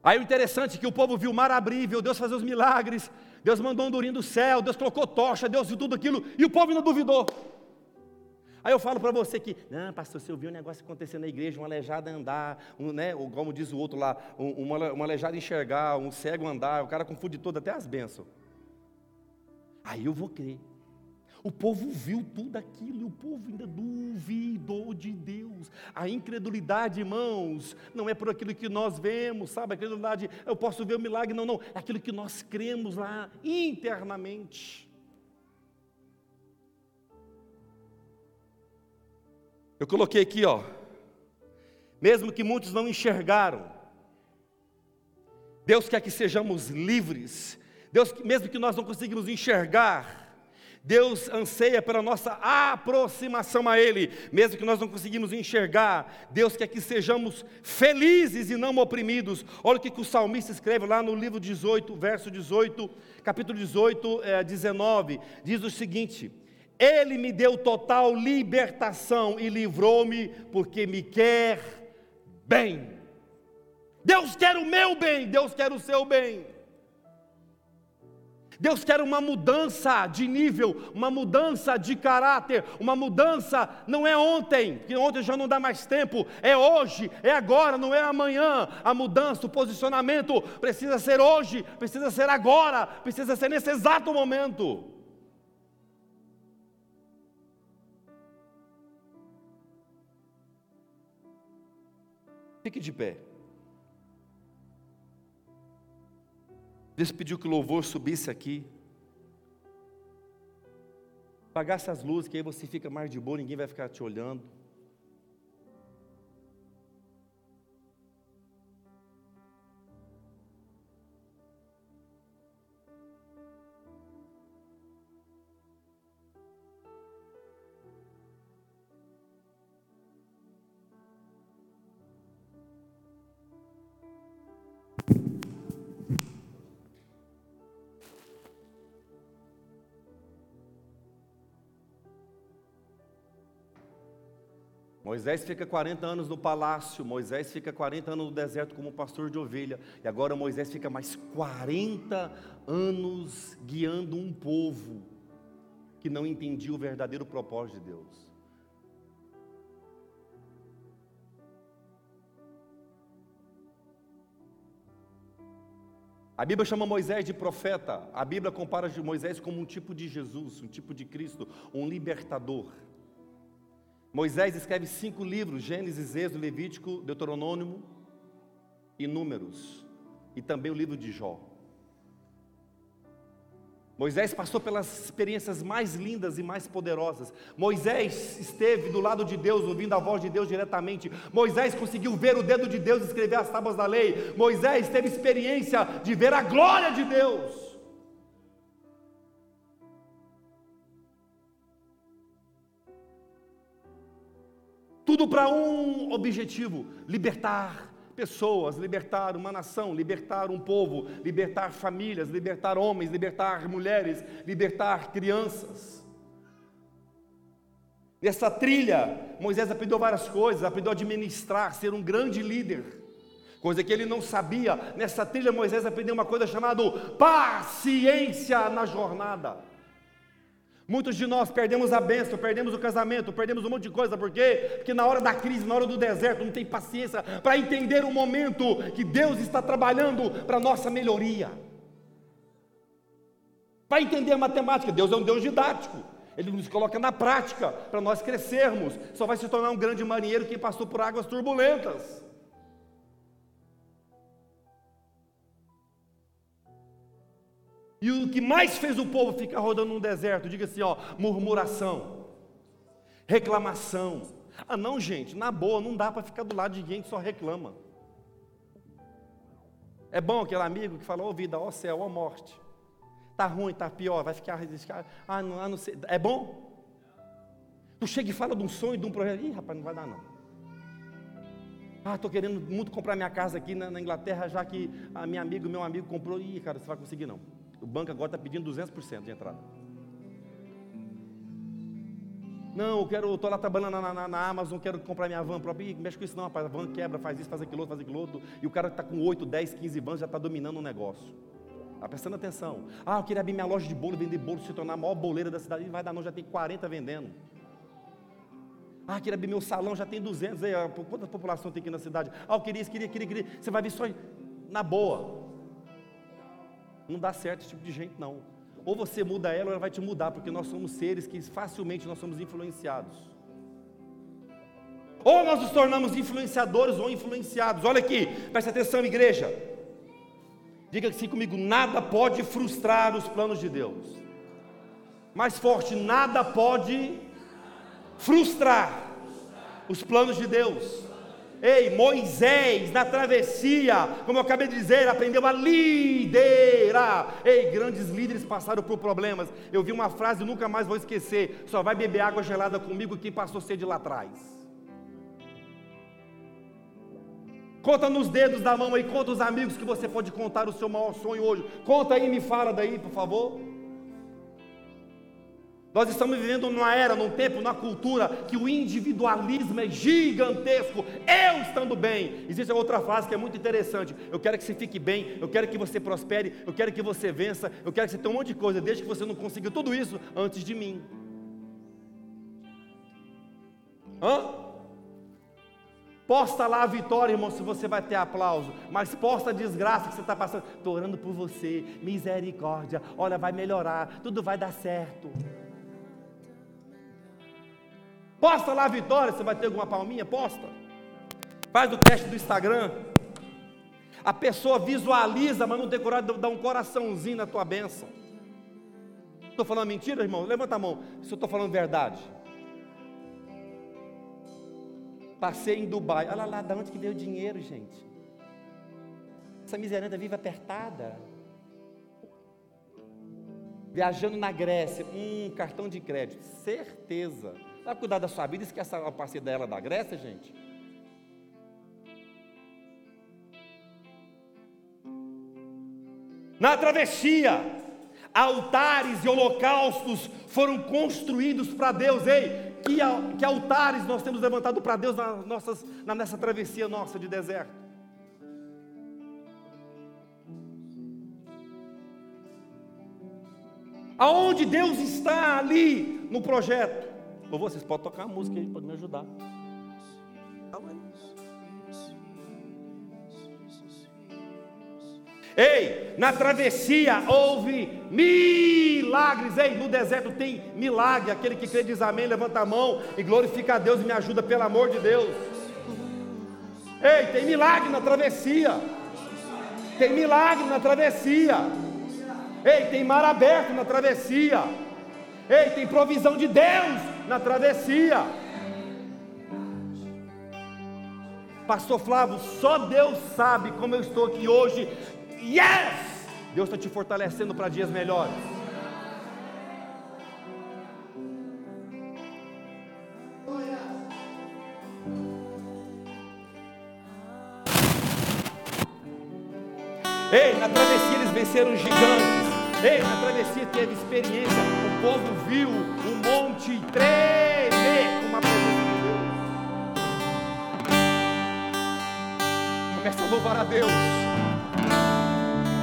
Aí o interessante é que o povo viu o mar abrir, viu Deus fazer os milagres, Deus mandou um durinho do céu, Deus colocou tocha, Deus viu tudo aquilo, e o povo ainda duvidou. Aí eu falo para você que, não, pastor, você ouviu um negócio acontecendo na igreja, um aleijado andar, um, né, como diz o outro lá, um, uma, uma aleijada enxergar, um cego andar, o cara confunde tudo, até as bênçãos. Aí eu vou crer. O povo viu tudo aquilo e o povo ainda duvidou de Deus. A incredulidade, irmãos, não é por aquilo que nós vemos, sabe? A incredulidade, eu posso ver o milagre, não, não. É aquilo que nós cremos lá internamente. Eu coloquei aqui, ó. Mesmo que muitos não enxergaram, Deus quer que sejamos livres. Deus, mesmo que nós não conseguimos enxergar, Deus anseia pela nossa aproximação a Ele, mesmo que nós não conseguimos enxergar. Deus quer que sejamos felizes e não oprimidos. Olha o que, o salmista escreve lá no livro 18, verso 18, capítulo 18, é, 19. Diz o seguinte: Ele me deu total libertação e livrou-me, porque me quer bem. Deus quer o meu bem, Deus quer o seu bem. Deus quer uma mudança de nível, uma mudança de caráter, uma mudança não é ontem, que ontem já não dá mais tempo, é hoje, é agora, não é amanhã. A mudança, o posicionamento precisa ser hoje, precisa ser agora, precisa ser nesse exato momento. Fique de pé. Deus pediu que o louvor subisse aqui. Apagasse as luzes, que aí você fica mais de boa, ninguém vai ficar te olhando. Moisés fica 40 anos no palácio, Moisés fica 40 anos no deserto como pastor de ovelha, e agora Moisés fica mais 40 anos guiando um povo que não entendia o verdadeiro propósito de Deus. A Bíblia chama Moisés de profeta, a Bíblia compara Moisés como um tipo de Jesus, um tipo de Cristo, um libertador. Moisés escreve cinco livros: Gênesis, Êxodo, Levítico, Deuteronômio e Números, e também o livro de Jó. Moisés passou pelas experiências mais lindas e mais poderosas. Moisés esteve do lado de Deus, ouvindo a voz de Deus diretamente. Moisés conseguiu ver o dedo de Deus escrever as tábuas da lei. Moisés teve experiência de ver a glória de Deus. Tudo para um objetivo: libertar pessoas, libertar uma nação, libertar um povo, libertar famílias, libertar homens, libertar mulheres, libertar crianças. Nessa trilha, Moisés aprendeu várias coisas, aprendeu a administrar, ser um grande líder, coisa que ele não sabia. Nessa trilha, Moisés aprendeu uma coisa chamada paciência na jornada. Muitos de nós perdemos a bênção, perdemos o casamento, perdemos um monte de coisa, por quê? Porque na hora da crise, na hora do deserto, não tem paciência para entender o momento que Deus está trabalhando para nossa melhoria. Para entender a matemática, Deus é um Deus didático, Ele nos coloca na prática para nós crescermos. Só vai se tornar um grande marinheiro quem passou por águas turbulentas. E o que mais fez o povo ficar rodando no deserto, diga assim, ó, murmuração, reclamação. Ah, não, gente, na boa, não dá para ficar do lado de quem que só reclama. É bom aquele amigo que fala, ô oh, vida, ó oh, céu, ó oh, morte. Tá ruim, tá pior, vai ficar, ah, não, ah, não sei. É bom? Tu chega e fala de um sonho, de um projeto. Ih, rapaz, não vai dar não. Ah, estou querendo muito comprar minha casa aqui na, na Inglaterra, já que a minha amiga, meu amigo comprou. Ih, cara, você vai conseguir não. O banco agora está pedindo 200% de entrada. Não, eu quero, estou lá trabalhando na, na, na, Amazon, quero comprar minha van própria. Ih, mexe com isso não, rapaz. A van quebra, faz isso, faz aquilo outro, faz aquilo outro. E o cara que está com 8, 10, 15 vans já está dominando o negócio. Está prestando atenção. Ah, eu queria abrir minha loja de bolo, vender bolo, se tornar a maior boleira da cidade. Vai dar não, já tem 40 vendendo. Ah, queria abrir meu salão, já tem 200. Aí, quanta população tem aqui na cidade? Ah, eu queria isso, queria, queria, queria. Você vai ver só na boa. Não dá certo esse tipo de gente, não. Ou você muda ela, ou ela vai te mudar, porque nós somos seres que facilmente nós somos influenciados. Ou nós nos tornamos influenciadores ou influenciados. Olha aqui, preste atenção, igreja. Diga assim comigo: nada pode frustrar os planos de Deus. Mais forte, nada pode frustrar os planos de Deus. Ei, Moisés, na travessia, como eu acabei de dizer, aprendeu a liderar. Ei, grandes líderes passaram por problemas. Eu vi uma frase, nunca mais vou esquecer: só vai beber água gelada comigo quem passou sede lá atrás. Conta nos dedos da mão aí, conta os amigos que você pode contar o seu maior sonho hoje. Conta aí, me fala daí, por favor. Nós estamos vivendo numa era, num tempo, numa cultura que o individualismo é gigantesco. Eu estando bem. Existe outra frase que é muito interessante. Eu quero que você fique bem, eu quero que você prospere, eu quero que você vença, eu quero que você tenha um monte de coisa, desde que você não consiga tudo isso antes de mim. Hã? Posta lá a vitória, irmão, se você vai ter aplauso. Mas posta a desgraça que você está passando. Estou orando por você. Misericórdia. Olha, vai melhorar. Tudo vai dar certo. Posta lá a vitória, você vai ter alguma palminha? Posta. Faz o teste do Instagram. A pessoa visualiza, mas não tem coragem de dar um coraçãozinho na tua bênção. Estou falando mentira, irmão? Levanta a mão, se eu estou falando verdade. Passei em Dubai. Olha lá, de onde que veio o dinheiro, gente? Essa miseranda vive apertada. Viajando na Grécia, um cartão de crédito, certeza. Vai cuidar da sua vida, esquece a parceira dela da Grécia, gente. Na travessia, altares e holocaustos foram construídos para Deus. Ei, que, que altares nós temos levantado para Deus na, nossas, na, nessa travessia nossa de deserto? Aonde Deus está ali no projeto? Por vocês podem tocar a música aí, pode me ajudar. Ei, na travessia houve milagres. Ei, no deserto tem milagre. Aquele que crê diz amém, levanta a mão e glorifica a Deus e me ajuda, pelo amor de Deus. Ei, tem milagre na travessia. Tem milagre na travessia. Ei, tem mar aberto na travessia. Ei, tem provisão de Deus na travessia. Pastor Flávio, só Deus sabe como eu estou aqui hoje. Yes! Deus está te fortalecendo para dias melhores. Ei, na travessia eles venceram gigantes. Ei, na travessia teve experiência. Povo viu o monte tremer com uma presença de Deus. Começa a louvar a Deus.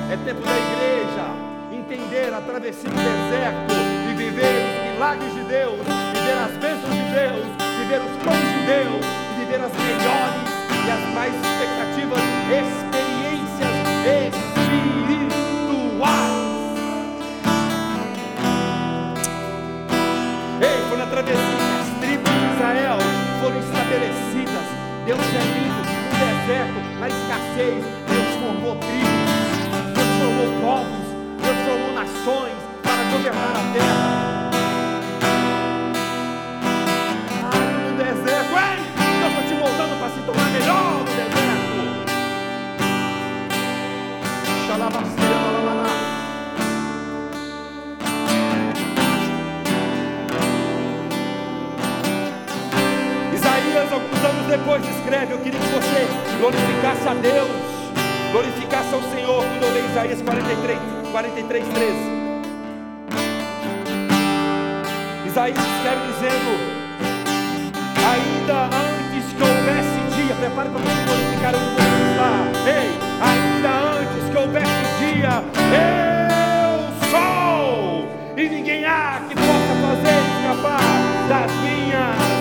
É tempo da igreja entender a travessia do deserto e viver os milagres de Deus, viver as bênçãos de Deus, viver os planos de Deus viver as melhores e as mais expectativas experiências Que as tribos de Israel foram estabelecidas. Deus é lindo no deserto, na escassez. Deus formou tribos, Deus formou povos, Deus formou nações para governar a terra. Escreve: Eu queria que você glorificasse a Deus, glorificasse ao Senhor, quando eu leio Isaías 43, 43 13. Isaías escreve dizendo: Ainda antes que houvesse dia, prepare para você glorificar onde você está. Ei, ainda antes que houvesse dia, eu sou, e ninguém há que possa fazer escapar das minhas